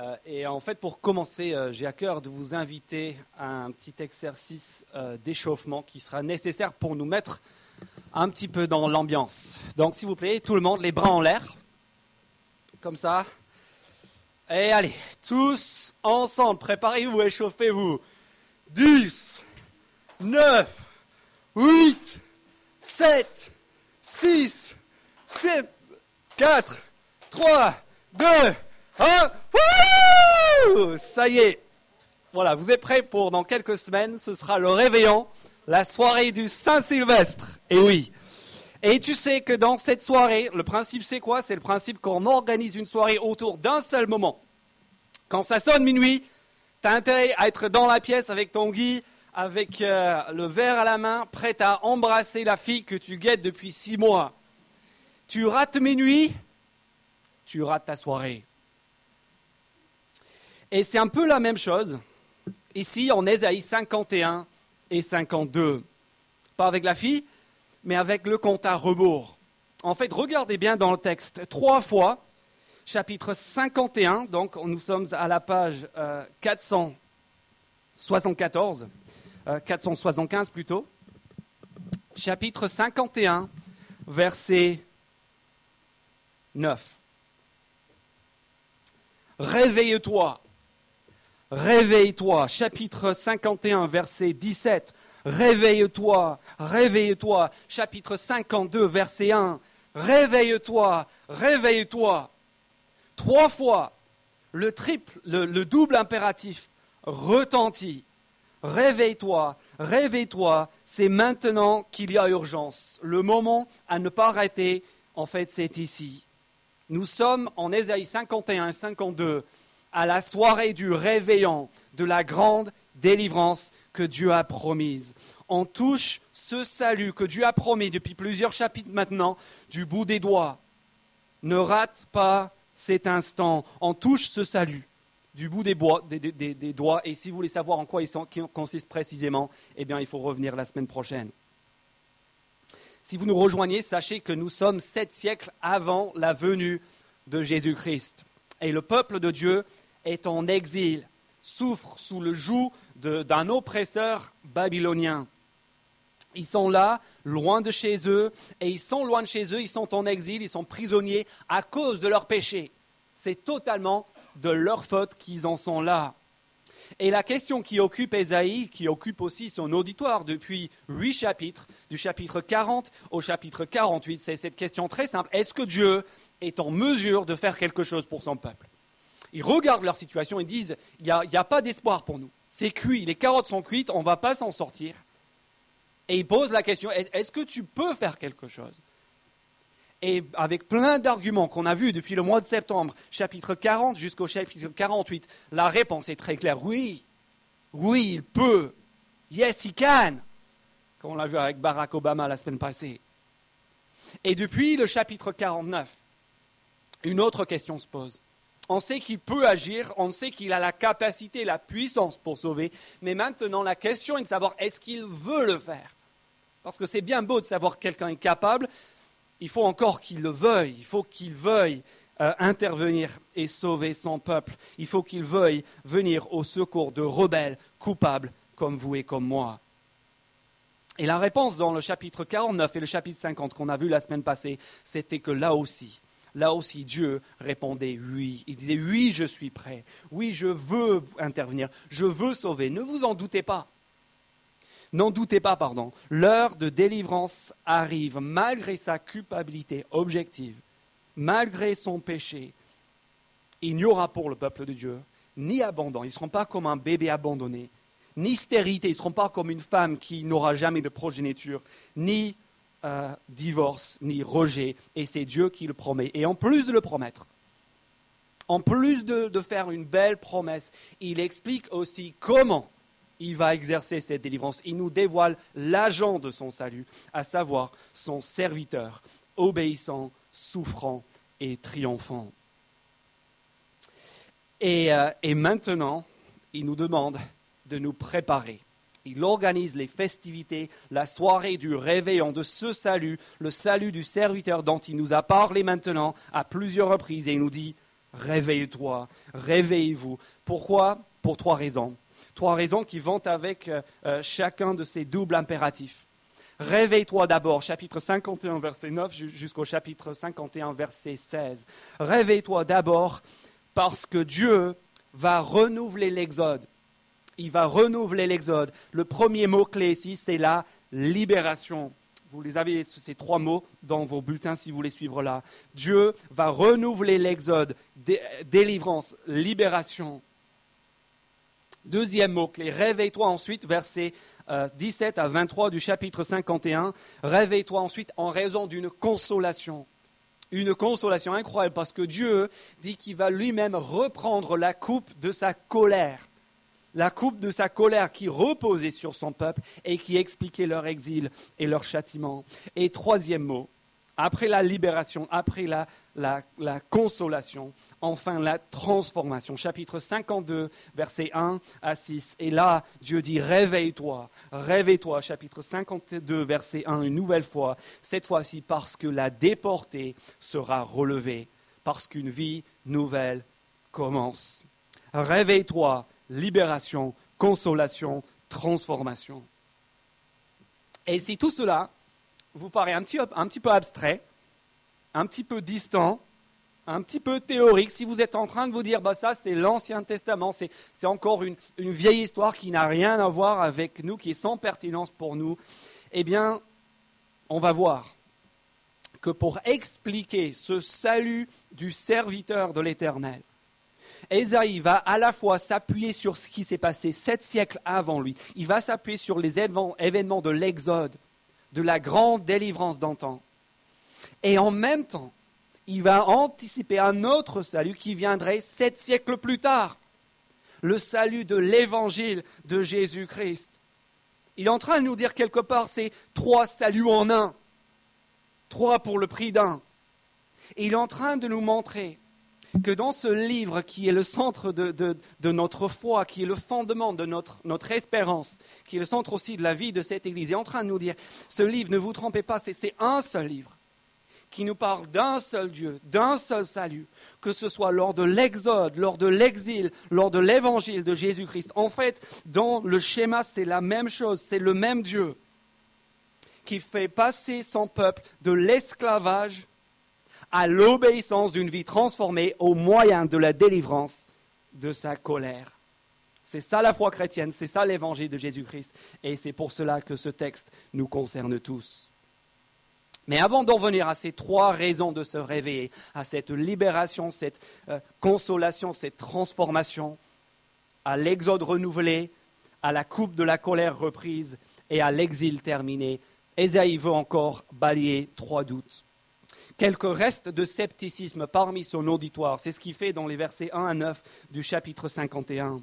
Euh, et en fait, pour commencer, euh, j'ai à cœur de vous inviter à un petit exercice euh, d'échauffement qui sera nécessaire pour nous mettre un petit peu dans l'ambiance. Donc, s'il vous plaît, tout le monde, les bras en l'air, comme ça. Et allez, tous ensemble, préparez-vous, échauffez-vous. 10, 9, 8, 7, 6, 7, 4, 3, 2, 1. Ça y est. Voilà, vous êtes prêts pour dans quelques semaines, ce sera le réveillon, la soirée du Saint-Sylvestre. Et oui. Et tu sais que dans cette soirée, le principe c'est quoi? C'est le principe qu'on organise une soirée autour d'un seul moment. Quand ça sonne minuit, tu as intérêt à être dans la pièce avec ton Guy, avec euh, le verre à la main, prêt à embrasser la fille que tu guettes depuis six mois. Tu rates minuit, tu rates ta soirée. Et c'est un peu la même chose ici en Ésaïe 51 et 52. Pas avec la fille, mais avec le compte à rebours. En fait, regardez bien dans le texte, trois fois, chapitre 51, donc nous sommes à la page 474, euh, 475 euh, plutôt, chapitre 51, verset 9. Réveille-toi, Réveille-toi, chapitre 51, verset 17. Réveille-toi, réveille-toi, chapitre 52, verset 1. Réveille-toi, réveille-toi. Trois fois, le triple, le, double impératif retentit. Réveille-toi, réveille-toi, c'est maintenant qu'il y a urgence. Le moment à ne pas arrêter, en fait, c'est ici. Nous sommes en Ésaïe 51 et 52 à la soirée du réveillon de la grande délivrance que Dieu a promise. On touche ce salut que Dieu a promis depuis plusieurs chapitres maintenant du bout des doigts. Ne rate pas cet instant. On touche ce salut du bout des, doigts. Et si vous voulez savoir en quoi il consiste précisément, eh bien, il faut revenir la semaine prochaine. Si vous nous rejoignez, sachez que nous sommes sept siècles avant la venue de Jésus-Christ. Et le peuple de Dieu est en exil, souffre sous le joug d'un oppresseur babylonien. Ils sont là, loin de chez eux, et ils sont loin de chez eux, ils sont en exil, ils sont prisonniers à cause de leur péché. C'est totalement de leur faute qu'ils en sont là. Et la question qui occupe Ésaïe, qui occupe aussi son auditoire depuis huit chapitres, du chapitre 40 au chapitre 48, c'est cette question très simple. Est-ce que Dieu est en mesure de faire quelque chose pour son peuple? Ils regardent leur situation et disent, il n'y a, pas d'espoir pour nous. C'est cuit, les carottes sont cuites, on ne va pas s'en sortir. Et ils posent la question, est-ce que tu peux faire quelque chose? Et avec plein d'arguments qu'on a vus depuis le mois de septembre, chapitre 40 jusqu'au chapitre 48, la réponse est très claire, oui, oui, il peut. Yes, he can. Comme on l'a vu avec Barack Obama la semaine passée. Et depuis le chapitre 49, une autre question se pose on sait qu'il peut agir, on sait qu'il a la capacité, la puissance pour sauver, mais maintenant la question est de savoir est-ce qu'il veut le faire? Parce que c'est bien beau de savoir que quelqu'un est capable, il faut encore qu'il le veuille, il faut qu'il veuille euh, intervenir et sauver son peuple, il faut qu'il veuille venir au secours de rebelles coupables comme vous et comme moi. Et la réponse dans le chapitre 49 et le chapitre 50 qu'on a vu la semaine passée, c'était que là aussi, Là aussi, Dieu répondait oui. Il disait oui, je suis prêt. Oui, je veux intervenir. Je veux sauver. Ne vous en doutez pas. N'en doutez pas, pardon. L'heure de délivrance arrive malgré sa culpabilité objective, malgré son péché. Il n'y aura pour le peuple de Dieu ni abandon. Ils ne seront pas comme un bébé abandonné, ni stérilité. Ils ne seront pas comme une femme qui n'aura jamais de progéniture, ni euh, divorce ni rejet, et c'est Dieu qui le promet. Et en plus de le promettre, en plus de, faire une belle promesse, il explique aussi comment il va exercer cette délivrance. Il nous dévoile l'agent de son salut, à savoir son serviteur, obéissant, souffrant et triomphant. et euh, maintenant, il nous demande de nous préparer il organise les festivités, la soirée du réveillon de ce salut, le salut du serviteur dont il nous a parlé maintenant à plusieurs reprises. Et il nous dit, réveille-toi, réveillez-vous. Pourquoi? Pour trois raisons. Trois raisons qui vont avec euh, euh, chacun de ces doubles impératifs. Réveille-toi d'abord, chapitre 51, verset 9 jusqu'au chapitre 51, verset 16. Réveille-toi d'abord parce que Dieu va renouveler l'exode. Il va renouveler l'exode. Le premier mot-clé ici, c'est la libération. Vous les avez, ces trois mots, dans vos bulletins si vous voulez suivre là. Dieu va renouveler l'exode, délivrance, libération. Deuxième mot-clé, réveille-toi ensuite, verset 17 euh, à 23 du chapitre 51. Réveille-toi ensuite en raison d'une consolation. Une consolation incroyable parce que Dieu dit qu'il va lui-même reprendre la coupe de sa colère la coupe de sa colère qui reposait sur son peuple et qui expliquait leur exil et leur châtiment. Et troisième mot, après la libération, après la, consolation, enfin la transformation. Chapitre 52, versets 1 à 6. Et là, Dieu dit, réveille-toi, réveille-toi. Chapitre 52, verset 1, une nouvelle fois, cette fois-ci parce que la déportée sera relevée, parce qu'une vie nouvelle commence. Réveille-toi, libération, consolation, transformation. Et si tout cela vous paraît un petit, peu abstrait, un petit peu distant, un petit peu théorique, si vous êtes en train de vous dire, bah ça c'est l'Ancien Testament, c'est, encore une vieille histoire qui n'a rien à voir avec nous, qui est sans pertinence pour nous, eh bien, on va voir que pour expliquer ce salut du serviteur de l'Éternel, Ésaïe va à la fois s'appuyer sur ce qui s'est passé sept siècles avant lui, il va s'appuyer sur les événements de l'Exode, de la grande délivrance d'antan. Et en même temps, il va anticiper un autre salut qui viendrait sept siècles plus tard, le salut de l'évangile de Jésus-Christ. Il est en train de nous dire quelque part, c'est trois saluts en un, trois pour le prix d'un. il est en train de nous montrer que dans ce livre qui est le centre de, notre foi, qui est le fondement de notre, notre, espérance, qui est le centre aussi de la vie de cette Église, est en train de nous dire, ce livre, ne vous trompez pas, c'est un seul livre qui nous parle d'un seul Dieu, d'un seul salut, que ce soit lors de l'exode, lors de l'exil, lors de l'évangile de Jésus-Christ. En fait, dans le schéma, c'est la même chose, c'est le même Dieu qui fait passer son peuple de l'esclavage à l'obéissance d'une vie transformée au moyen de la délivrance de sa colère. C'est ça la foi chrétienne, c'est ça l'évangile de Jésus-Christ, et c'est pour cela que ce texte nous concerne tous. Mais avant d'en venir à ces trois raisons de se réveiller, à cette libération, cette euh, consolation, cette transformation, à l'exode renouvelé, à la coupe de la colère reprise et à l'exil terminé, Ésaïe veut encore balayer trois doutes quelques restes de scepticisme parmi son auditoire. C'est ce qu'il fait dans les versets 1 à 9 du chapitre 51.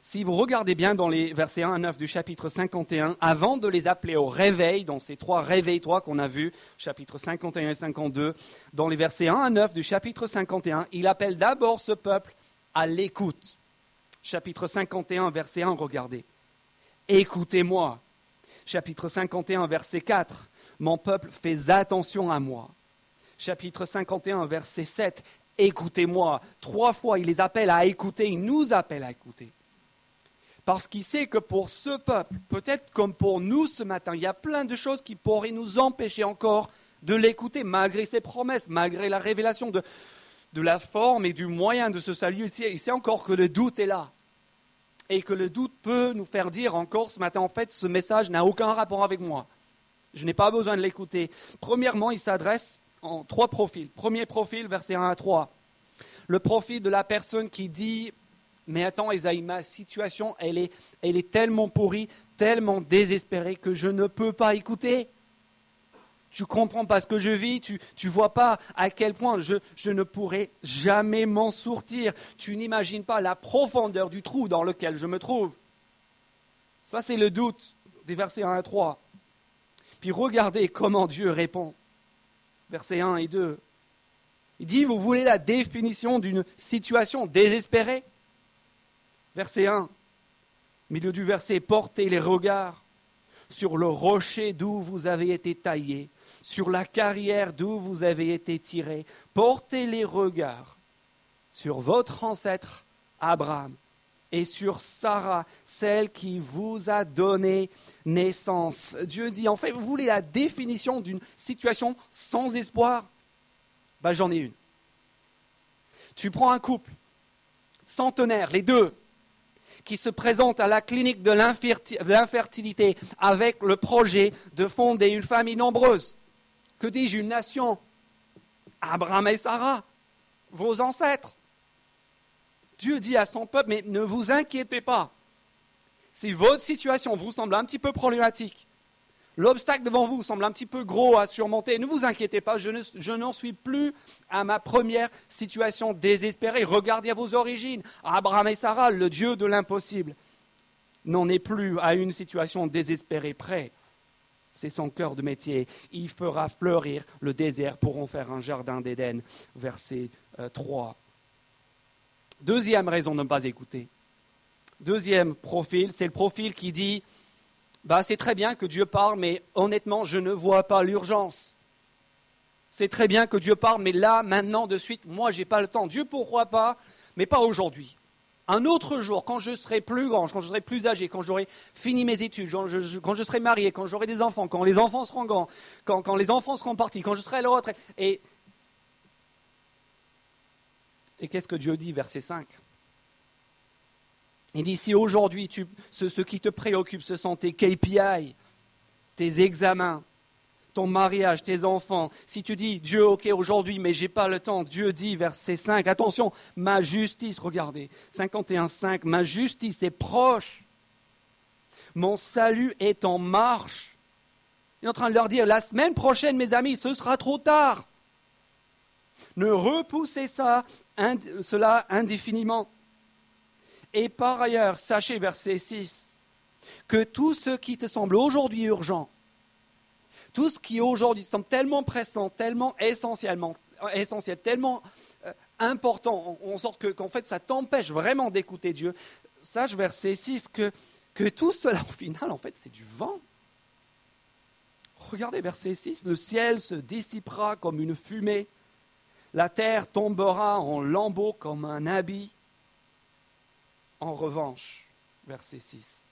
Si vous regardez bien dans les versets 1 à 9 du chapitre 51, avant de les appeler au réveil, dans ces trois réveille-toi qu'on a vus, chapitre 51 et 52, dans les versets 1 à 9 du chapitre 51, il appelle d'abord ce peuple à l'écoute. Chapitre 51, verset 1, regardez. Écoutez-moi. Chapitre 51, verset 4. Mon peuple, fais attention à moi. Chapitre 51, verset 7. Écoutez-moi. Trois fois, il les appelle à écouter, il nous appelle à écouter. Parce qu'il sait que pour ce peuple, peut-être comme pour nous ce matin, il y a plein de choses qui pourraient nous empêcher encore de l'écouter, malgré ses promesses, malgré la révélation de, de la forme et du moyen de ce salut. Il sait encore que le doute est là. Et que le doute peut nous faire dire encore ce matin, en fait, ce message n'a aucun rapport avec moi. Je n'ai pas besoin de l'écouter. Premièrement, il s'adresse en trois profils. Premier profil, verset 1 à 3. Le profil de la personne qui dit Mais attends, Esaïe, ma situation, elle est, elle est tellement pourrie, tellement désespérée que je ne peux pas écouter. Tu comprends pas ce que je vis, tu ne vois pas à quel point je, je ne pourrai jamais m'en sortir. Tu n'imagines pas la profondeur du trou dans lequel je me trouve. Ça, c'est le doute des versets 1 à 3. Puis regardez comment Dieu répond. Versets 1 et 2. Il dit, vous voulez la définition d'une situation désespérée? Verset 1. Milieu du verset, portez les regards sur le rocher d'où vous avez été taillé, sur la carrière d'où vous avez été tirés. Portez les regards sur votre ancêtre Abraham et sur Sarah, celle qui vous a donné naissance. Dieu dit, en fait, vous voulez la définition d'une situation sans espoir? Ben, J'en ai une. Tu prends un couple, centenaire, les deux, qui se présentent à la clinique de l'infertilité avec le projet de fonder une famille nombreuse. Que dis-je, une nation? Abraham et Sarah, vos ancêtres. Dieu dit à son peuple, mais ne vous inquiétez pas. Si votre situation vous semble un petit peu problématique, l'obstacle devant vous semble un petit peu gros à surmonter, ne vous inquiétez pas, je, n'en suis plus à ma première situation désespérée. Regardez à vos origines. Abraham et Sarah, le Dieu de l'impossible, n'en est plus à une situation désespérée près. C'est son cœur de métier. Il fera fleurir le désert pour en faire un jardin d'Éden. Verset 3. Deuxième raison de ne pas écouter. Deuxième profil, c'est le profil qui dit bah, c'est très bien que Dieu parle, mais honnêtement, je ne vois pas l'urgence. C'est très bien que Dieu parle, mais là, maintenant, de suite, moi, je n'ai pas le temps. Dieu pourquoi pas, mais pas aujourd'hui. Un autre jour, quand je serai plus grand, quand je serai plus âgé, quand j'aurai fini mes études, quand je, serai marié, quand j'aurai des enfants, quand les enfants seront grands, quand, les enfants seront partis, quand je serai à la. Et et qu'est-ce que Dieu dit, verset 5 Il dit, si aujourd'hui ce, qui te préoccupe, ce sont tes KPI, tes examens, ton mariage, tes enfants, si tu dis, Dieu, ok, aujourd'hui, mais j'ai pas le temps, Dieu dit, verset 5, attention, ma justice, regardez, 51.5, ma justice est proche, mon salut est en marche. Il est en train de leur dire, la semaine prochaine, mes amis, ce sera trop tard. Ne repoussez cela indéfiniment. Et par ailleurs, sachez, verset 6, que tout ce qui te semble aujourd'hui urgent, tout ce qui aujourd'hui semble tellement pressant, tellement essentiel, tellement euh, important, en, sorte qu'en fait ça t'empêche vraiment d'écouter Dieu, sache, verset 6, que, que tout cela au final, en fait, c'est du vent. Regardez verset 6, le ciel se dissipera comme une fumée la terre tombera en lambeaux comme un habit. En revanche, verset 6,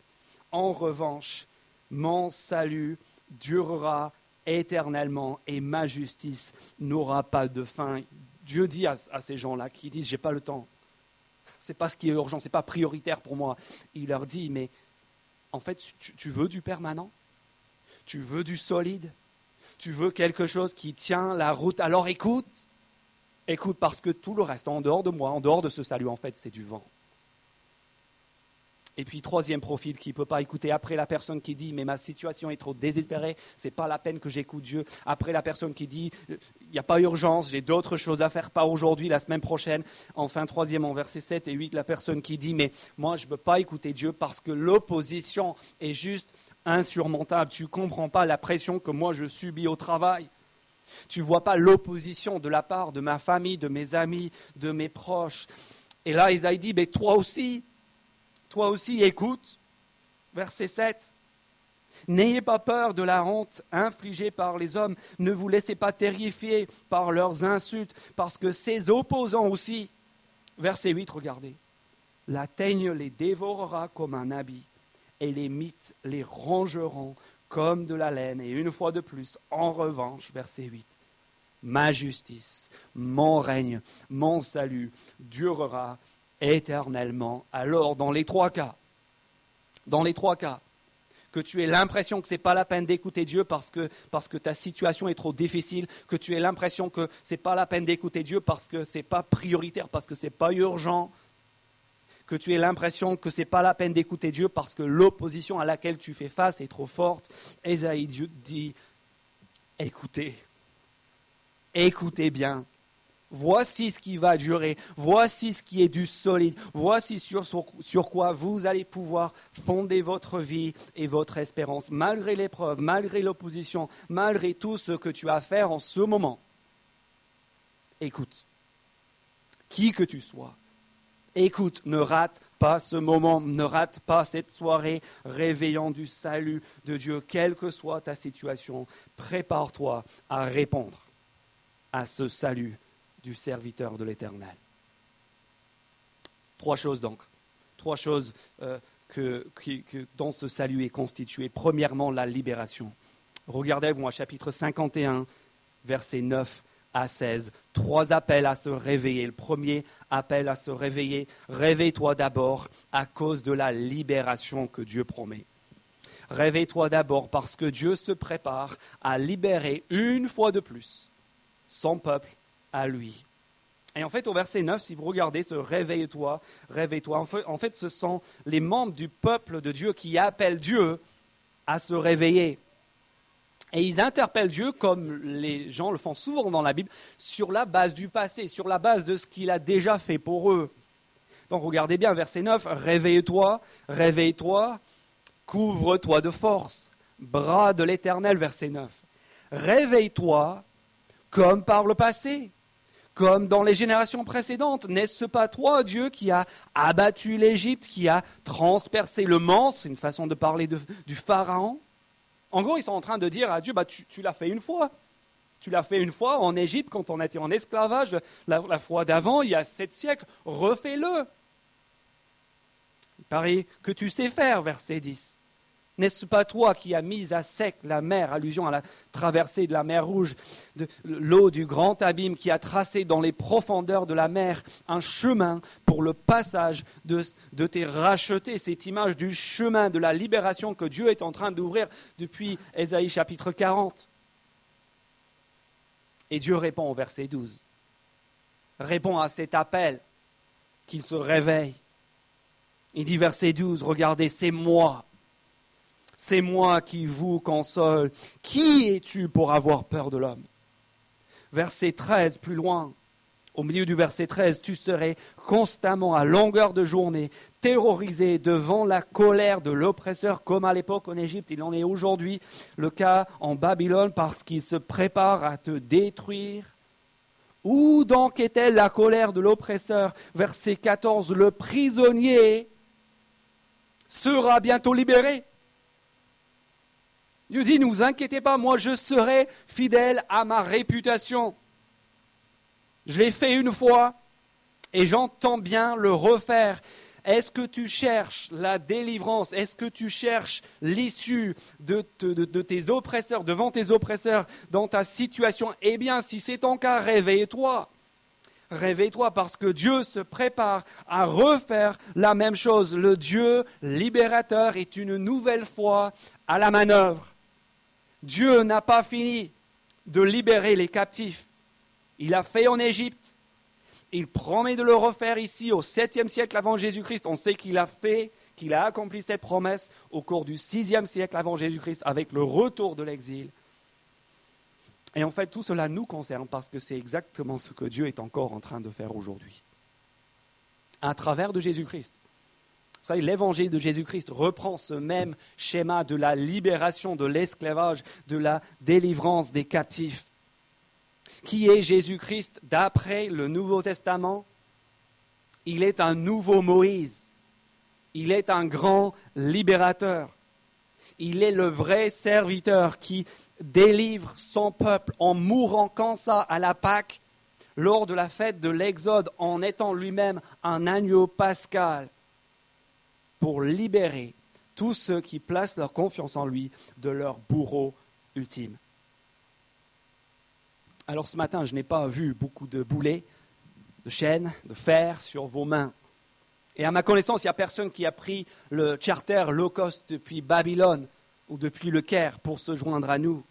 en revanche, mon salut durera éternellement et ma justice n'aura pas de fin. Dieu dit à, ces gens-là qui disent j'ai pas le temps, c'est pas ce qui est urgent, c'est pas prioritaire pour moi. Il leur dit mais en fait tu veux du permanent, tu veux du solide, tu veux quelque chose qui tient la route? Alors écoute, Écoute, parce que tout le reste, en dehors de moi, en dehors de ce salut, en fait, c'est du vent. Et puis, troisième profil qui ne peut pas écouter après la personne qui dit Mais ma situation est trop désespérée, ce n'est pas la peine que j'écoute Dieu. Après la personne qui dit Il n'y a pas urgence, j'ai d'autres choses à faire, pas aujourd'hui, la semaine prochaine. Enfin, troisième en verset 7 et 8, la personne qui dit Mais moi, je ne peux pas écouter Dieu parce que l'opposition est juste insurmontable. Tu ne comprends pas la pression que moi je subis au travail. Tu ne vois pas l'opposition de la part de ma famille, de mes amis, de mes proches. Et là, Isaïe dit, mais toi aussi, toi aussi, écoute. Verset 7. N'ayez pas peur de la honte infligée par les hommes. Ne vous laissez pas terrifier par leurs insultes, parce que ces opposants aussi, verset 8, regardez, la teigne les dévorera comme un habit, et les mythes les rangeront comme de la laine. Et une fois de plus, en revanche, verset 8, ma justice, mon règne, mon salut durera éternellement. Alors, dans les trois cas, dans les trois cas, que tu aies l'impression que ce n'est pas la peine d'écouter Dieu parce que, parce que ta situation est trop difficile, que tu aies l'impression que ce n'est pas la peine d'écouter Dieu parce que ce n'est pas prioritaire, parce que ce n'est pas urgent, que tu aies l'impression que ce n'est pas la peine d'écouter Dieu parce que l'opposition à laquelle tu fais face est trop forte, Esaïe dit, écoutez, écoutez bien. Voici ce qui va durer, voici ce qui est du solide, voici sur, sur quoi vous allez pouvoir fonder votre vie et votre espérance, malgré l'épreuve, malgré l'opposition, malgré tout ce que tu as à faire en ce moment. Écoute, qui que tu sois, Écoute, ne rate pas ce moment, ne rate pas cette soirée réveillant du salut de Dieu, quelle que soit ta situation. Prépare-toi à répondre à ce salut du serviteur de l'Éternel. Trois choses donc, trois choses euh, que, dont ce salut est constitué. Premièrement, la libération. Regardez-vous chapitre 51, verset 9 à 16. Trois appels à se réveiller. Le premier appel à se réveiller. Réveille-toi d'abord à cause de la libération que Dieu promet. Réveille-toi d'abord parce que Dieu se prépare à libérer une fois de plus son peuple à lui. Et en fait, au verset 9, si vous regardez ce réveille-toi, réveille-toi, en fait, ce sont les membres du peuple de Dieu qui appellent Dieu à se réveiller. Et ils interpellent Dieu, comme les gens le font souvent dans la Bible, sur la base du passé, sur la base de ce qu'il a déjà fait pour eux. Donc regardez bien, verset 9, réveille-toi, réveille-toi, couvre-toi de force, bras de l'Éternel, verset 9. Réveille-toi comme par le passé, comme dans les générations précédentes. N'est-ce pas toi, Dieu, qui a abattu l'Égypte, qui a transpercé le Mans, c'est une façon de parler du Pharaon en gros, ils sont en train de dire à Dieu, bah, tu, l'as fait une fois. Tu l'as fait une fois en Égypte quand on était en esclavage la, fois d'avant, il y a sept siècles. Refais-le. Il paraît que tu sais faire, verset 10. N'est-ce pas toi qui as mis à sec la mer, allusion à la traversée de la mer Rouge, de l'eau du grand abîme qui a tracé dans les profondeurs de la mer un chemin pour le passage de, de tes rachetés, cette image du chemin de la libération que Dieu est en train d'ouvrir depuis Ésaïe chapitre 40 Et Dieu répond au verset 12, répond à cet appel qu'il se réveille. Il dit verset 12, regardez, c'est moi c'est moi qui vous console. Qui es-tu pour avoir peur de l'homme? Verset 13, plus loin, au milieu du verset 13, tu serais constamment à longueur de journée terrorisé devant la colère de l'oppresseur, comme à l'époque en Égypte. Il en est aujourd'hui le cas en Babylone parce qu'il se prépare à te détruire. Où donc est-elle la colère de l'oppresseur? Verset 14, le prisonnier sera bientôt libéré. Dieu dit, ne vous inquiétez pas, moi je serai fidèle à ma réputation. Je l'ai fait une fois et j'entends bien le refaire. Est-ce que tu cherches la délivrance? Est-ce que tu cherches l'issue de, de, tes oppresseurs, devant tes oppresseurs, dans ta situation? Eh bien, si c'est ton cas, réveille-toi. Réveille-toi parce que Dieu se prépare à refaire la même chose. Le Dieu libérateur est une nouvelle fois à la manœuvre. Dieu n'a pas fini de libérer les captifs. Il a fait en Égypte. Il promet de le refaire ici au 7e siècle avant Jésus-Christ. On sait qu'il a fait, qu'il a accompli cette promesse au cours du 6e siècle avant Jésus-Christ avec le retour de l'exil. Et en fait, tout cela nous concerne parce que c'est exactement ce que Dieu est encore en train de faire aujourd'hui. À travers de Jésus-Christ l'évangile de Jésus-Christ reprend ce même schéma de la libération de l'esclavage, de la délivrance des captifs. Qui est Jésus-Christ d'après le Nouveau Testament? Il est un nouveau Moïse. Il est un grand libérateur. Il est le vrai serviteur qui délivre son peuple en mourant comme ça à la Pâque lors de la fête de l'Exode en étant lui-même un agneau pascal pour libérer tous ceux qui placent leur confiance en lui de leur bourreau ultime. Alors ce matin, je n'ai pas vu beaucoup de boulets, de chaînes, de fer sur vos mains. Et à ma connaissance, il n'y a personne qui a pris le charter low cost depuis Babylone ou depuis le Caire pour se joindre à nous.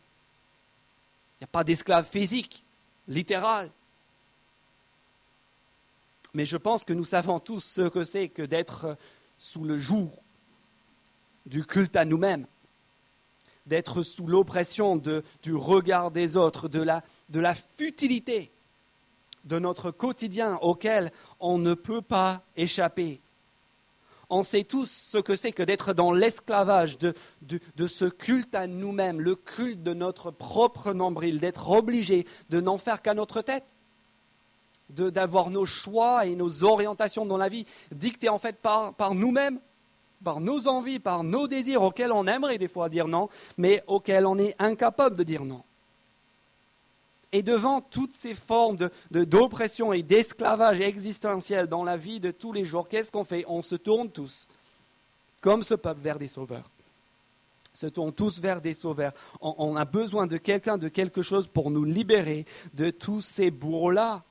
Il n'y a pas d'esclave physique, littéral. Mais je pense que nous savons tous ce que c'est que d'être sous le joug du culte à nous-mêmes, d'être sous l'oppression du regard des autres, de la, futilité de notre quotidien auquel on ne peut pas échapper. On sait tous ce que c'est que d'être dans l'esclavage de, de, ce culte à nous-mêmes, le culte de notre propre nombril, d'être obligé de n'en faire qu'à notre tête. D'avoir nos choix et nos orientations dans la vie dictées en fait par, nous-mêmes, par nos envies, par nos désirs auxquels on aimerait des fois dire non, mais auxquels on est incapable de dire non. Et devant toutes ces formes d'oppression et d'esclavage existentiel dans la vie de tous les jours, qu'est-ce qu'on fait? On se tourne tous, comme ce peuple, vers des sauveurs. Se tourne tous vers des sauveurs. On, on a besoin de quelqu'un, de quelque chose pour nous libérer de tous ces bourreaux-là.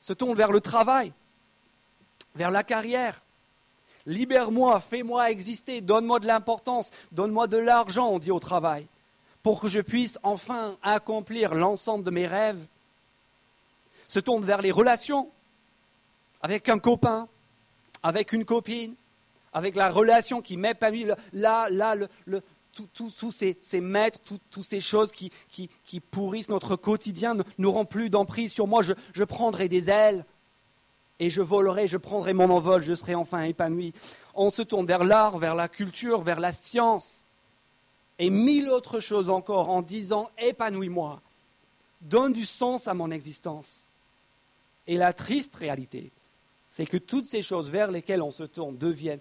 Se tourne vers le travail, vers la carrière. Libère-moi, fais-moi exister, donne-moi de l'importance, donne-moi de l'argent, on dit au travail pour que je puisse enfin accomplir l'ensemble de mes rêves, se tourne vers les relations avec un copain, avec une copine, avec la relation qui m'épanouit, là, là, tous ces, maîtres, toutes ces choses qui, pourrissent notre quotidien n'auront plus d'emprise sur moi. Je, prendrai des ailes et je volerai, je prendrai mon envol, je serai enfin épanoui. On se tourne vers l'art, vers la culture, vers la science et mille autres choses encore en disant épanouis-moi, donne du sens à mon existence. Et la triste réalité, c'est que toutes ces choses vers lesquelles on se tourne deviennent,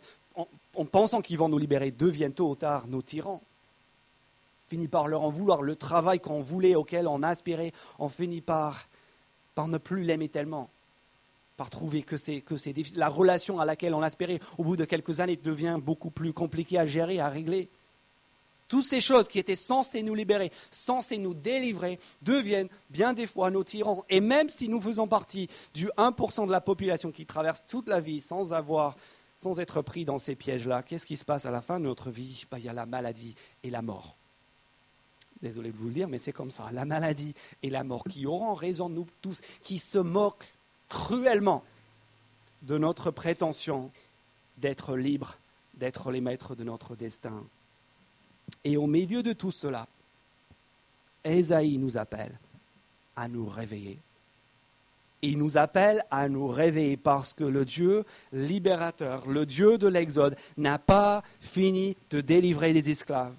en, pensant qu'ils vont nous libérer, deviennent tôt ou tard nos tyrans. On finit par leur en vouloir le travail qu'on voulait, auquel on aspirait, on finit par, par ne plus l'aimer tellement par trouver que c'est que c'est la relation à laquelle on aspirait au bout de quelques années devient beaucoup plus compliquée à gérer, à régler. Toutes ces choses qui étaient censées nous libérer, censées nous délivrer, deviennent bien des fois nos tyrans. Et même si nous faisons partie du 1% de la population qui traverse toute la vie sans avoir, sans être pris dans ces pièges-là, qu'est-ce qui se passe à la fin de notre vie? Bah, Il y a la maladie et la mort. Désolé de vous le dire, mais c'est comme ça. La maladie et la mort qui auront raison de nous tous, qui se moquent cruellement de notre prétention d'être libres, d'être les maîtres de notre destin. Et au milieu de tout cela, Esaïe nous appelle à nous réveiller. Il nous appelle à nous réveiller parce que le Dieu libérateur, le Dieu de l'Exode, n'a pas fini de délivrer les esclaves.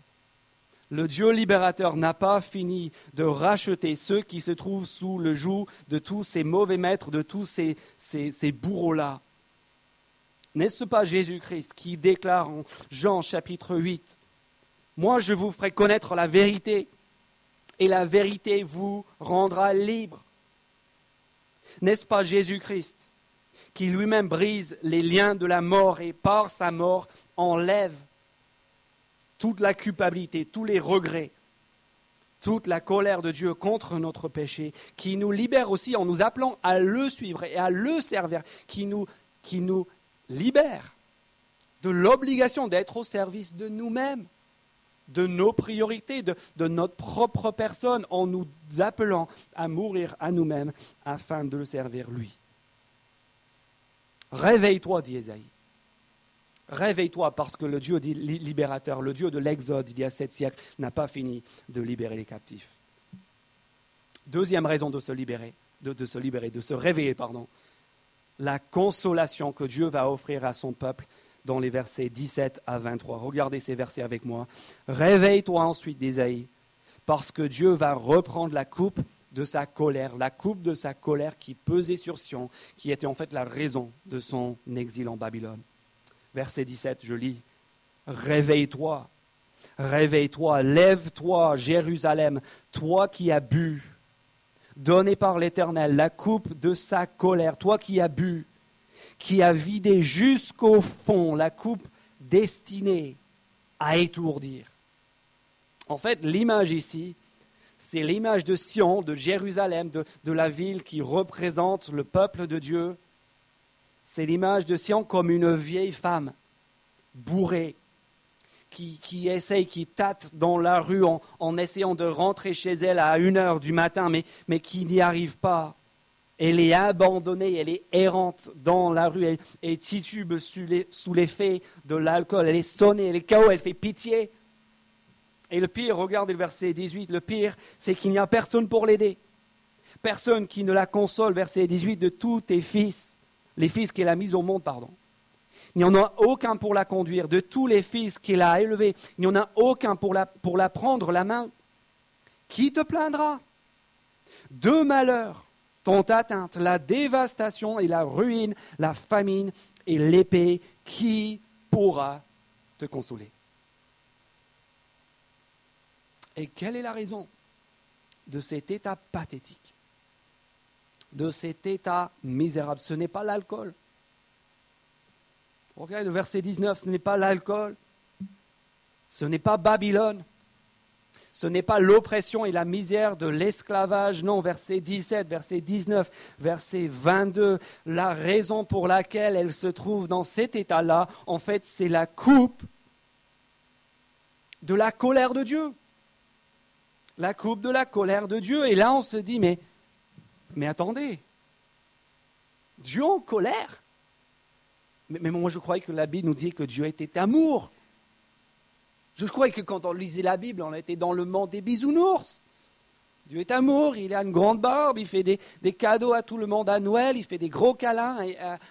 Le Dieu libérateur n'a pas fini de racheter ceux qui se trouvent sous le joug de tous ces mauvais maîtres, de tous ces, bourreaux-là. N'est-ce pas Jésus-Christ qui déclare en Jean chapitre 8 moi, je vous ferai connaître la vérité, et la vérité vous rendra libre. N'est-ce pas Jésus-Christ qui lui-même brise les liens de la mort et par sa mort enlève toute la culpabilité, tous les regrets, toute la colère de Dieu contre notre péché, qui nous libère aussi en nous appelant à le suivre et à le servir, qui nous, libère de l'obligation d'être au service de nous-mêmes de nos priorités, de, notre propre personne, en nous appelant à mourir à nous-mêmes afin de le servir lui. Réveille-toi, dit Esaïe. Réveille-toi parce que le Dieu libérateur, le Dieu de l'Exode il y a sept siècles, n'a pas fini de libérer les captifs. Deuxième raison de se libérer, de se libérer, de se réveiller, pardon, la consolation que Dieu va offrir à son peuple dans les versets 17 à 23. Regardez ces versets avec moi. Réveille-toi ensuite d'Ésaïe, parce que Dieu va reprendre la coupe de sa colère, la coupe de sa colère qui pesait sur Sion, qui était en fait la raison de son exil en Babylone. Verset 17, je lis, Réveille-toi, réveille-toi, lève-toi, Jérusalem, toi qui as bu, donné par l'Éternel la coupe de sa colère, toi qui as bu, qui a vidé jusqu'au fond la coupe destinée à étourdir. En fait, l'image ici, c'est l'image de Sion, de Jérusalem, de, la ville qui représente le peuple de Dieu. C'est l'image de Sion comme une vieille femme bourrée qui, qui, essaye, qui tâte dans la rue en, essayant de rentrer chez elle à une heure du matin, mais qui n'y arrive pas elle est abandonnée, elle est errante dans la rue, elle, titube sous l'effet de l'alcool, elle est sonnée, elle est KO, elle fait pitié. Et le pire, regardez le verset 18, le pire, c'est qu'il n'y a personne pour l'aider. Personne qui ne la console, verset 18, de tous tes fils, les fils qu'elle a mis au monde, pardon. Il n'y en a aucun pour la conduire, de tous les fils qu'elle a élevés, il n'y en a aucun pour la, pour la prendre la main. Qui te plaindra? Deux malheurs t'ont atteinte, la dévastation et la ruine, la famine et l'épée, qui pourra te consoler? Et quelle est la raison de cet état pathétique, de cet état misérable? Ce n'est pas l'alcool. Regardez le verset 19, ce n'est pas l'alcool, ce n'est pas Babylone, ce n'est pas l'oppression et la misère de l'esclavage, non, verset 17, verset 19, verset 22. La raison pour laquelle elle se trouve dans cet état-là, en fait, c'est la coupe de la colère de Dieu. La coupe de la colère de Dieu. Et là, on se dit, mais, attendez, Dieu en colère mais, mais moi, je croyais que la Bible nous disait que Dieu était amour. Je croyais que quand on lisait la Bible, on était dans le monde des bisounours. Dieu est amour, il a une grande barbe, il fait des, cadeaux à tout le monde à Noël, il fait des gros câlins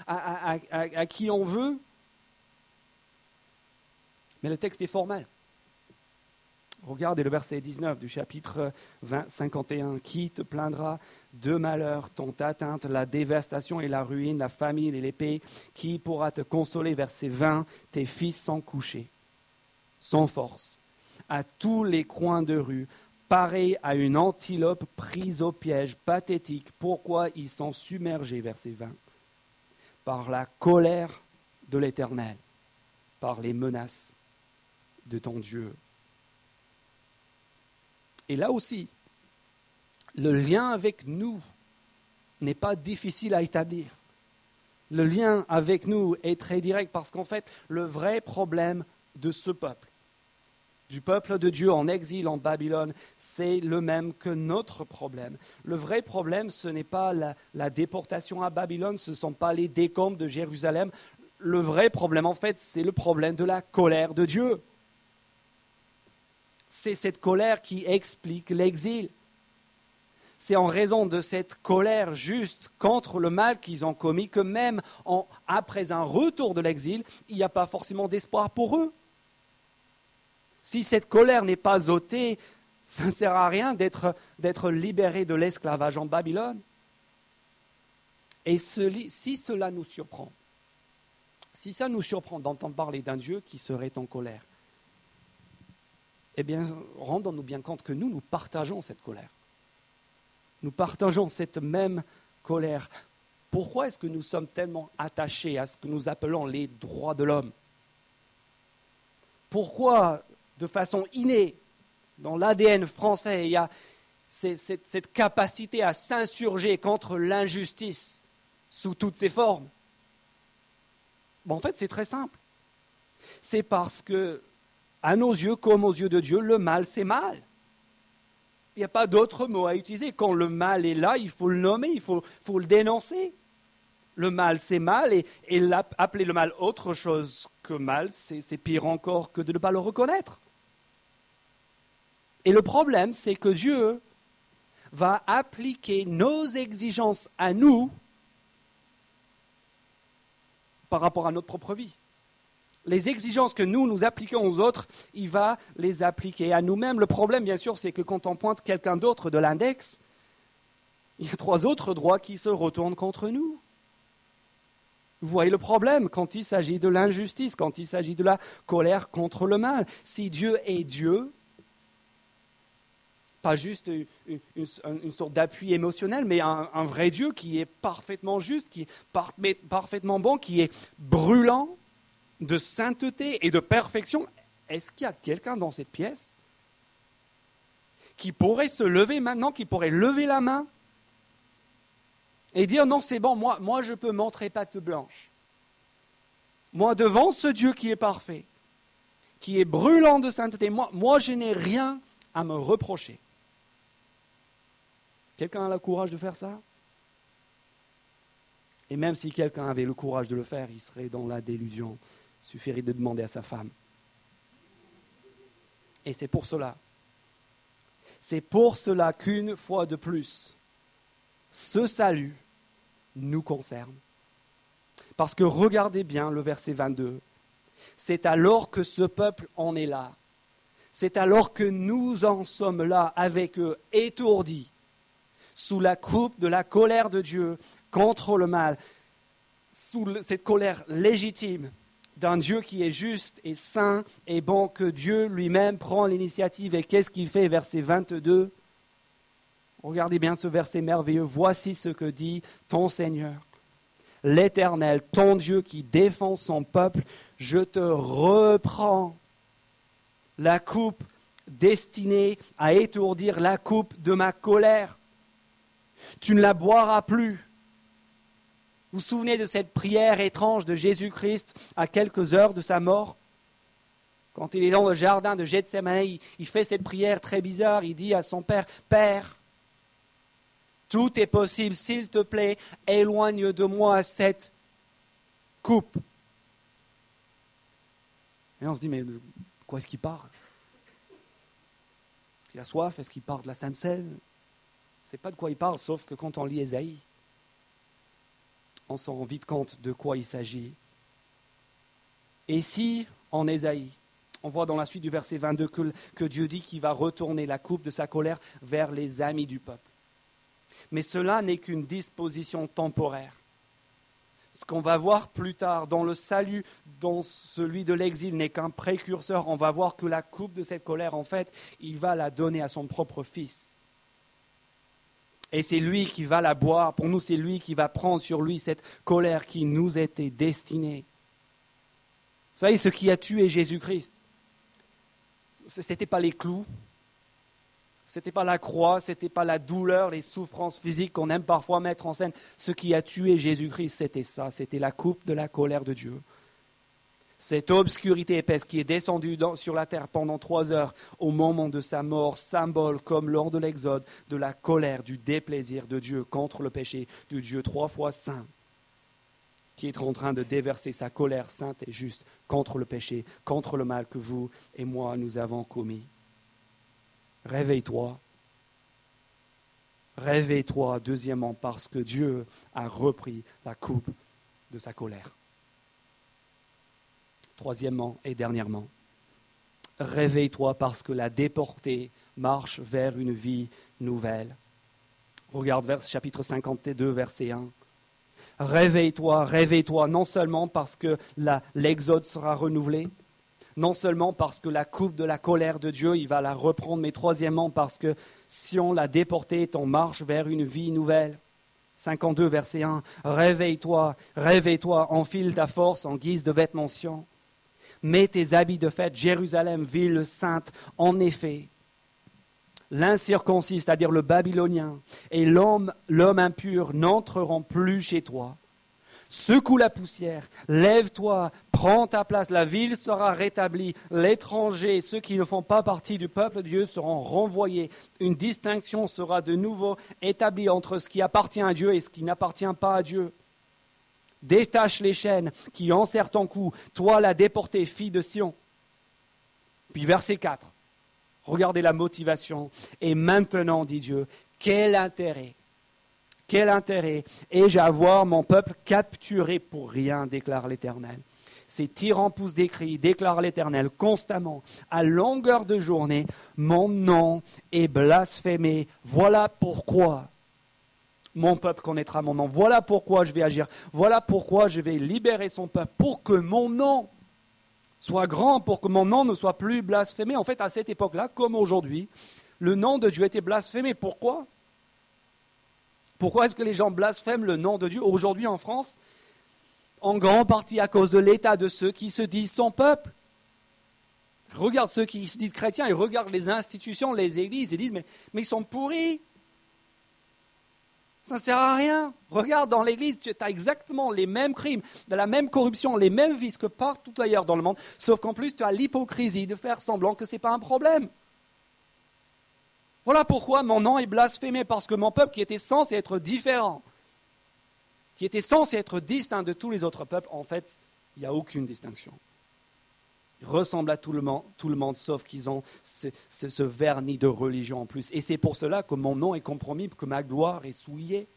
à, qui on veut. Mais le texte est formel. Regardez le verset 19 du chapitre 20, 51. Qui te plaindra de malheur? T'ont atteinte, la dévastation et la ruine, la famine et l'épée. Qui pourra te consoler? Verset 20. Tes fils sont couchés sans force, à tous les coins de rue, pareil à une antilope prise au piège, pathétique. Pourquoi ils sont submergés, verset 20 Par la colère de l'Éternel, par les menaces de ton Dieu. Et là aussi, le lien avec nous n'est pas difficile à établir. Le lien avec nous est très direct parce qu'en fait, le vrai problème de ce peuple, du peuple de Dieu en exil en Babylone, c'est le même que notre problème. Le vrai problème, ce n'est pas la, déportation à Babylone, ce ne sont pas les décombres de Jérusalem. Le vrai problème, en fait, c'est le problème de la colère de Dieu. C'est cette colère qui explique l'exil. C'est en raison de cette colère juste contre le mal qu'ils ont commis que même après un retour de l'exil, il n'y a pas forcément d'espoir pour eux. Si cette colère n'est pas ôtée, ça ne sert à rien d'être, libéré de l'esclavage en Babylone. Et si cela nous surprend, si ça nous surprend d'entendre parler d'un Dieu qui serait en colère, eh bien, rendons-nous bien compte que nous, nous partageons cette colère. Nous partageons cette même colère. Pourquoi est-ce que nous sommes tellement attachés à ce que nous appelons les droits de l'homme? Pourquoi de façon innée dans l'ADN français. Il y a cette, capacité à s'insurger contre l'injustice sous toutes ses formes. en fait, c'est très simple. C'est parce que, à nos yeux, comme aux yeux de Dieu, le mal, c'est mal. Il n'y a pas d'autre mot à utiliser. Quand le mal est là, il faut le nommer, il faut, le dénoncer. Le mal, c'est mal, et, et appeler le mal autre chose que mal, c'est pire encore que de ne pas le reconnaître. Et le problème, c'est que Dieu va appliquer nos exigences à nous par rapport à notre propre vie. Les exigences que nous, nous appliquons aux autres, il va les appliquer à nous-mêmes. Le problème, bien sûr, c'est que quand on pointe quelqu'un d'autre de l'index, il y a trois autres droits qui se retournent contre nous. Vous voyez le problème quand il s'agit de l'injustice, quand il s'agit de la colère contre le mal. Si Dieu est Dieu, pas juste une, sorte d'appui émotionnel, mais un, vrai Dieu qui est parfaitement juste, qui est parfaitement bon, qui est brûlant de sainteté et de perfection. Est-ce qu'il y a quelqu'un dans cette pièce qui pourrait se lever maintenant, qui pourrait lever la main et dire non, c'est bon, moi, moi je peux montrer patte blanche. Moi, devant ce Dieu qui est parfait, qui est brûlant de sainteté, moi, moi je n'ai rien à me reprocher. Quelqu'un a le courage de faire ça? Et même si quelqu'un avait le courage de le faire, il serait dans la délusion. Il suffirait de demander à sa femme. Et c'est pour cela, c'est pour cela qu'une fois de plus, ce salut nous concerne. Parce que regardez bien le verset 22. C'est alors que ce peuple en est là. C'est alors que nous en sommes là avec eux, étourdis, sous la coupe de la colère de Dieu contre le mal, sous cette colère légitime d'un Dieu qui est juste et saint et bon, que Dieu lui-même prend l'initiative. Et qu'est-ce qu'il fait, verset 22 Regardez bien ce verset merveilleux. Voici ce que dit ton Seigneur, l'Éternel, ton Dieu qui défend son peuple. Je te reprends la coupe destinée à étourdir la coupe de ma colère. Tu ne la boiras plus. Vous vous souvenez de cette prière étrange de Jésus-Christ à quelques heures de sa mort? Quand il est dans le jardin de Gethsemane, il fait cette prière très bizarre. Il dit à son Père, Père, tout est possible, s'il te plaît, éloigne de moi cette coupe. Et on se dit, mais de quoi est-ce qu'il parle? Est-ce qu'il a soif? Est-ce qu'il parle de la Sainte Seine sais pas de quoi il parle, sauf que quand on lit Esaïe, on s'en rend vite compte de quoi il s'agit. Et si, en Ésaïe, on voit dans la suite du verset 22 que, que Dieu dit qu'il va retourner la coupe de sa colère vers les amis du peuple. Mais cela n'est qu'une disposition temporaire. Ce qu'on va voir plus tard dans le salut, dans celui de l'exil, n'est qu'un précurseur. On va voir que la coupe de cette colère, en fait, il va la donner à son propre fils. Et c'est lui qui va la boire. Pour nous, c'est lui qui va prendre sur lui cette colère qui nous était destinée. Vous savez, ce qui a tué Jésus-Christ, ce n'était pas les clous, ce n'était pas la croix, ce n'était pas la douleur, les souffrances physiques qu'on aime parfois mettre en scène. Ce qui a tué Jésus-Christ, c'était ça, c'était la coupe de la colère de Dieu cette obscurité épaisse qui est descendue sur la terre pendant trois heures au moment de sa mort, symbole comme lors de l'Exode de la colère, du déplaisir de Dieu contre le péché, du Dieu trois fois saint, qui est en train de déverser sa colère sainte et juste contre le péché, contre le mal que vous et moi nous avons commis. Réveille-toi. Réveille-toi, deuxièmement, parce que Dieu a repris la coupe de sa colère. Troisièmement et dernièrement, réveille-toi parce que la déportée marche vers une vie nouvelle. Regarde vers, chapitre 52, verset 1. Réveille-toi, réveille-toi, non seulement parce que l'exode sera renouvelé, non seulement parce que la coupe de la colère de Dieu, il va la reprendre, mais troisièmement parce que si on l'a déportée, on marche vers une vie nouvelle. 52, verset 1. Réveille-toi, réveille-toi, enfile ta force en guise de vêtements Mets tes habits de fête, Jérusalem, ville sainte. En effet, l'incirconcis, c'est-à-dire le babylonien, et l'homme impur n'entreront plus chez toi. Secoue la poussière, lève-toi, prends ta place, la ville sera rétablie, l'étranger, ceux qui ne font pas partie du peuple de Dieu seront renvoyés, une distinction sera de nouveau établie entre ce qui appartient à Dieu et ce qui n'appartient pas à Dieu. Détache les chaînes qui enserrent ton cou, toi la déportée, fille de Sion. Puis verset 4, regardez la motivation. Et maintenant, dit Dieu, quel intérêt, quel intérêt ai-je à voir mon peuple capturé pour rien, déclare l'Éternel. Ces tyrans poussent des cris, déclare l'Éternel, constamment, à longueur de journée, mon nom est blasphémé. Voilà pourquoi mon peuple connaîtra mon nom. Voilà pourquoi je vais agir. Voilà pourquoi je vais libérer son peuple, pour que mon nom soit grand, pour que mon nom ne soit plus blasphémé. En fait, à cette époque-là, comme aujourd'hui, le nom de Dieu était blasphémé. Pourquoi? Pourquoi est-ce que les gens blasphèment le nom de Dieu aujourd'hui en France? En grande partie à cause de l'état de ceux qui se disent son peuple. Regarde ceux qui se disent chrétiens et regarde les institutions, les églises, et disent mais, ils sont pourris. Ça ne sert à rien. Regarde dans l'Église, tu as exactement les mêmes crimes, de la même corruption, les mêmes vices que partout ailleurs dans le monde, sauf qu'en plus tu as l'hypocrisie de faire semblant que ce n'est pas un problème. Voilà pourquoi mon nom est blasphémé, parce que mon peuple qui était censé être différent, qui était censé être distinct de tous les autres peuples, en fait, il n'y a aucune distinction. Ils ressemblent à tout le monde, tout le monde sauf qu'ils ont ce, vernis de religion en plus. Et c'est pour cela que mon nom est compromis, que ma gloire est souillée.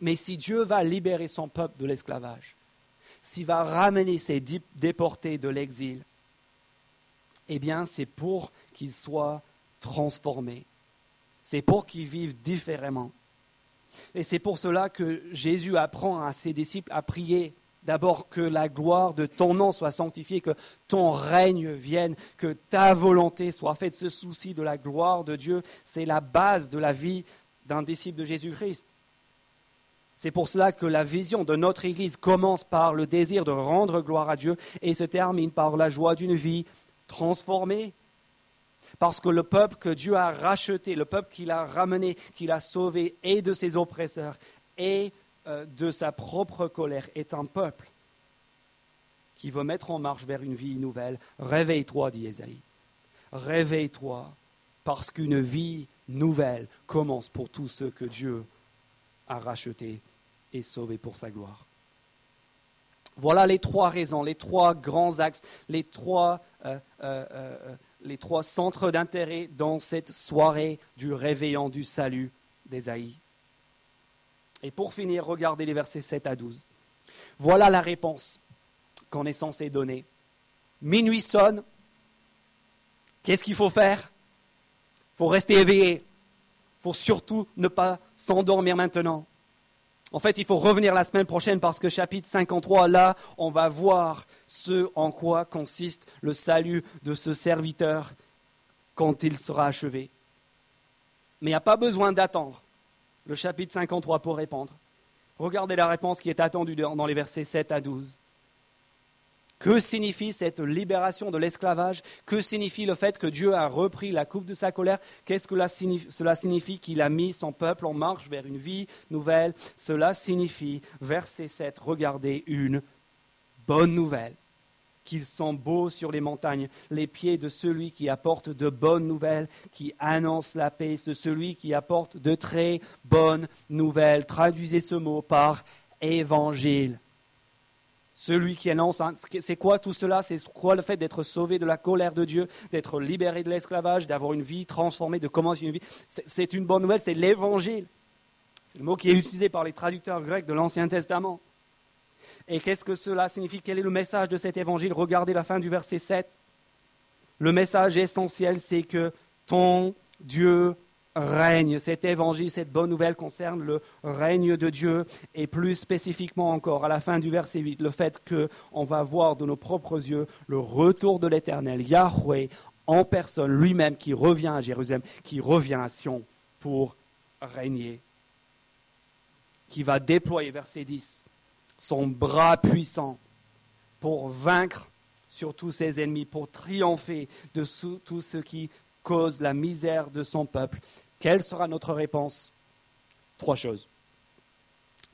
Mais si Dieu va libérer son peuple de l'esclavage, s'il va ramener ses déportés de l'exil, eh bien c'est pour qu'ils soient transformés. C'est pour qu'ils vivent différemment. Et c'est pour cela que Jésus apprend à ses disciples à prier D'abord que la gloire de ton nom soit sanctifiée, que ton règne vienne, que ta volonté soit faite. Ce souci de la gloire de Dieu, c'est la base de la vie d'un disciple de Jésus-Christ. C'est pour cela que la vision de notre Église commence par le désir de rendre gloire à Dieu et se termine par la joie d'une vie transformée. Parce que le peuple que Dieu a racheté, le peuple qu'il a ramené, qu'il a sauvé, et de ses oppresseurs, et euh, de sa propre colère est un peuple qui veut mettre en marche vers une vie nouvelle. Réveille-toi, dit Esaïe. Réveille-toi, parce qu'une vie nouvelle commence pour tous ceux que Dieu a rachetés et sauvés pour sa gloire. Voilà les trois raisons, les trois grands axes, les trois, euh, euh, trois centres d'intérêt dans cette soirée du réveillant du salut d'Ésaïe. Et pour finir, regardez les versets 7 à 12. Voilà la réponse qu'on est censé donner. Minuit sonne. Qu'est-ce qu'il faut faire? Il faut rester éveillé. Il faut surtout ne pas s'endormir maintenant. En fait, il faut revenir la semaine prochaine parce que chapitre 53, là, on va voir ce en quoi consiste le salut de ce serviteur quand il sera achevé. Mais il n'y a pas besoin d'attendre le chapitre 53 pour répondre. Regardez la réponse qui est attendue dans les versets 7 à 12. Que signifie cette libération de l'esclavage? Que signifie le fait que Dieu a repris la coupe de sa colère? Qu'est-ce que cela signifie qu'il a mis son peuple en marche vers une vie nouvelle? Cela signifie, verset 7, regardez une bonne nouvelle qu'ils sont beaux sur les montagnes, les pieds de celui qui apporte de bonnes nouvelles, qui annonce la paix, de celui qui apporte de très bonnes nouvelles. Traduisez ce mot par évangile. Celui qui annonce, c'est quoi tout cela? C'est quoi le fait d'être sauvé de la colère de Dieu, d'être libéré de l'esclavage, d'avoir une vie transformée, de commencer une vie? C'est une bonne nouvelle, c'est l'évangile. C'est le mot qui est utilisé par les traducteurs grecs de l'Ancien Testament. Et qu'est-ce que cela signifie? Quel est le message de cet évangile? Regardez la fin du verset 7. Le message essentiel, c'est que ton Dieu règne. Cet évangile, cette bonne nouvelle concerne le règne de Dieu et plus spécifiquement encore à la fin du verset 8, le fait qu'on va voir de nos propres yeux le retour de l'Éternel, Yahweh, en personne, lui-même qui revient à Jérusalem, qui revient à Sion pour régner, qui va déployer, verset 10, son bras puissant pour vaincre sur tous ses ennemis, pour triompher de tout ce qui cause la misère de son peuple. Quelle sera notre réponse? Trois choses.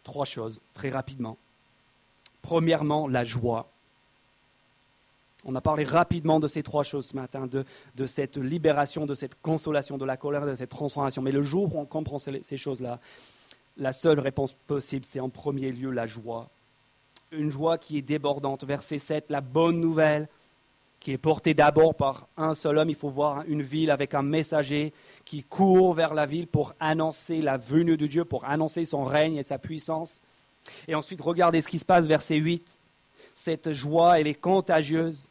Trois choses, très rapidement. Premièrement, la joie. On a parlé rapidement de ces trois choses ce matin, de, cette libération, de cette consolation, de la colère, de cette transformation. Mais le jour où on comprend ces choses-là, la seule réponse possible, c'est en premier lieu la joie une joie qui est débordante. Verset 7, la bonne nouvelle qui est portée d'abord par un seul homme. Il faut voir une ville avec un messager qui court vers la ville pour annoncer la venue de Dieu, pour annoncer son règne et sa puissance. Et ensuite, regardez ce qui se passe, verset 8. Cette joie, elle est contagieuse.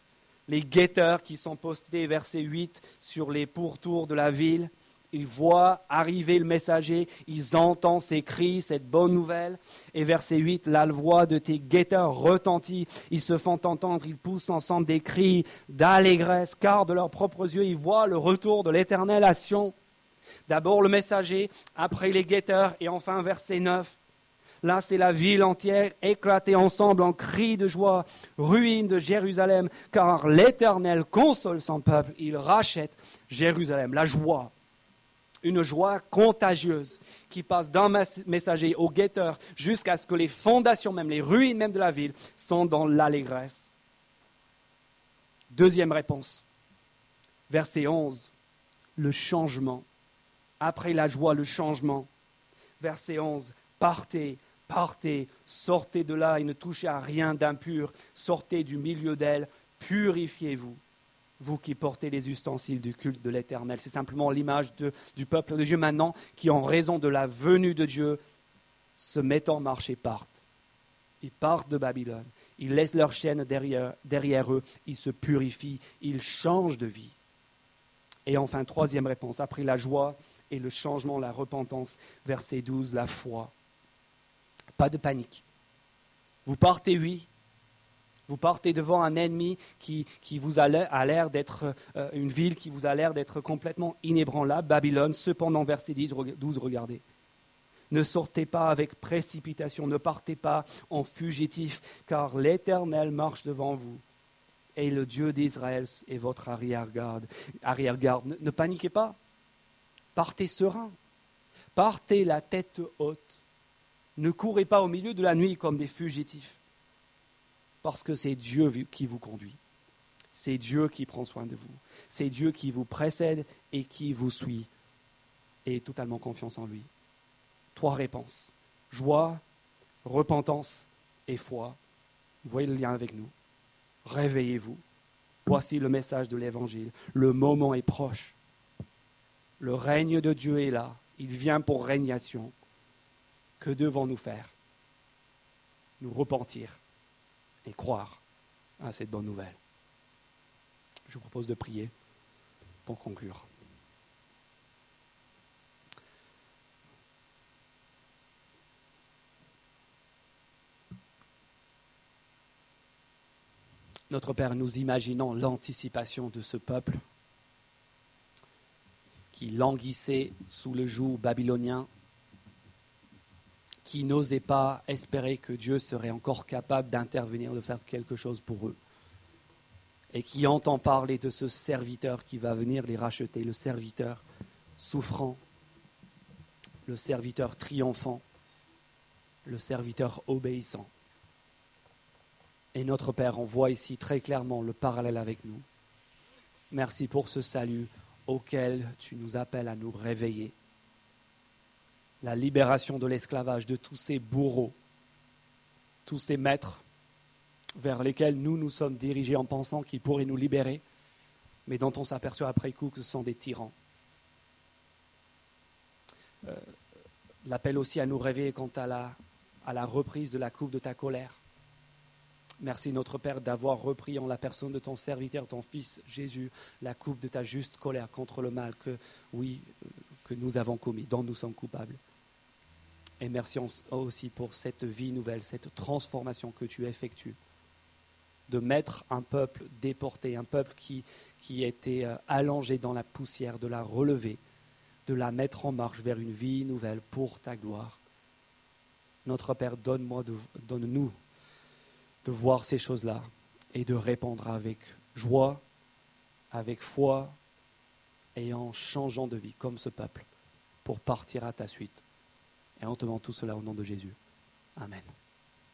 Les guetteurs qui sont postés, verset 8, sur les pourtours de la ville, ils voient arriver le messager, ils entendent ses cris, cette bonne nouvelle. Et verset 8, la voix de tes guetteurs retentit, ils se font entendre, ils poussent ensemble des cris d'allégresse, car de leurs propres yeux, ils voient le retour de l'éternel à Sion. D'abord le messager, après les guetteurs, et enfin verset 9. Là, c'est la ville entière éclatée ensemble en cris de joie, ruine de Jérusalem, car l'Éternel console son peuple, il rachète Jérusalem, la joie une joie contagieuse qui passe d'un messager au guetteur jusqu'à ce que les fondations, même les ruines même de la ville, sont dans l'allégresse. Deuxième réponse, verset 11, le changement. Après la joie, le changement. Verset 11, partez, partez, sortez de là et ne touchez à rien d'impur, sortez du milieu d'elle, purifiez-vous vous qui portez les ustensiles du culte de l'Éternel. C'est simplement l'image du peuple de Dieu maintenant qui, en raison de la venue de Dieu, se mettent en marche et partent. Ils partent de Babylone, ils laissent leur chaîne derrière, derrière eux, ils se purifient, ils changent de vie. Et enfin, troisième réponse, après la joie et le changement, la repentance, verset 12, la foi. Pas de panique. Vous partez, oui. Vous partez devant un ennemi qui, vous a l'air d'être euh, une ville qui vous a l'air d'être complètement inébranlable, Babylone. Cependant, verset 10, 12, regardez. Ne sortez pas avec précipitation, ne partez pas en fugitif, car l'Éternel marche devant vous. Et le Dieu d'Israël est votre arrière-garde. Arrière-garde. ne paniquez pas. Partez serein. Partez la tête haute. Ne courez pas au milieu de la nuit comme des fugitifs. Parce que c'est Dieu qui vous conduit. C'est Dieu qui prend soin de vous. C'est Dieu qui vous précède et qui vous suit. Et totalement confiance en lui. Trois réponses. Joie, repentance et foi. Voyez le lien avec nous. Réveillez-vous. Voici le message de l'Évangile. Le moment est proche. Le règne de Dieu est là. Il vient pour régnation. Que devons-nous faire? Nous repentir et croire à cette bonne nouvelle. Je vous propose de prier pour conclure. Notre Père, nous imaginons l'anticipation de ce peuple qui languissait sous le joug babylonien, qui n'osait pas espérer que Dieu serait encore capable d'intervenir, de faire quelque chose pour eux, et qui entend parler de ce serviteur qui va venir les racheter, le serviteur souffrant, le serviteur triomphant, le serviteur obéissant. Et notre Père, on voit ici très clairement le parallèle avec nous. Merci pour ce salut auquel tu nous appelles à nous réveiller. La libération de l'esclavage de tous ces bourreaux, tous ces maîtres vers lesquels nous nous sommes dirigés en pensant qu'ils pourraient nous libérer, mais dont on s'aperçoit après coup que ce sont des tyrans. Euh, l'appel aussi à nous réveiller quant à la, à la reprise de la coupe de ta colère Merci notre Père d'avoir repris en la personne de ton serviteur, ton Fils Jésus, la coupe de ta juste colère contre le mal que, oui, que nous avons commis, dont nous sommes coupables. Et merci aussi pour cette vie nouvelle, cette transformation que tu effectues, de mettre un peuple déporté, un peuple qui, était euh, allongé dans la poussière, de la relever, de la mettre en marche vers une vie nouvelle pour ta gloire. Notre Père, donne-nous de voir ces choses-là et de répondre avec joie, avec foi et en changeant de vie comme ce peuple pour partir à ta suite. Et en te demandant tout cela au nom de Jésus. Amen.